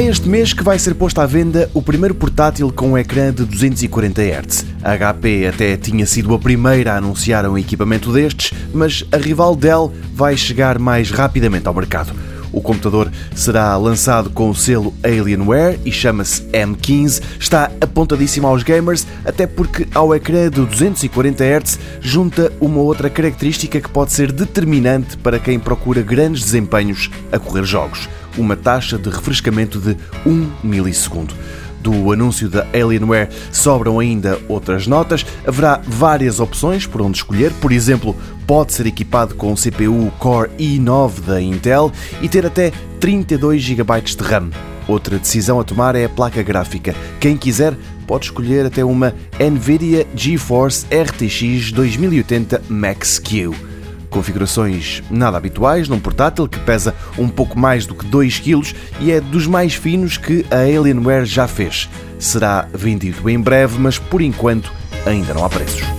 neste mês que vai ser posto à venda o primeiro portátil com um ecrã de 240 Hz. A HP até tinha sido a primeira a anunciar um equipamento destes, mas a rival Dell vai chegar mais rapidamente ao mercado. O computador será lançado com o selo Alienware e chama-se M15. Está apontadíssimo aos gamers, até porque ao ecrã de 240 Hz junta uma outra característica que pode ser determinante para quem procura grandes desempenhos a correr jogos: uma taxa de refrescamento de 1 milissegundo do anúncio da Alienware sobram ainda outras notas. Haverá várias opções por onde escolher. Por exemplo, pode ser equipado com o CPU Core i9 da Intel e ter até 32 GB de RAM. Outra decisão a tomar é a placa gráfica. Quem quiser pode escolher até uma Nvidia GeForce RTX 2080 Max-Q configurações nada habituais num portátil que pesa um pouco mais do que 2 kg e é dos mais finos que a Alienware já fez. Será vendido em breve, mas por enquanto ainda não há preços.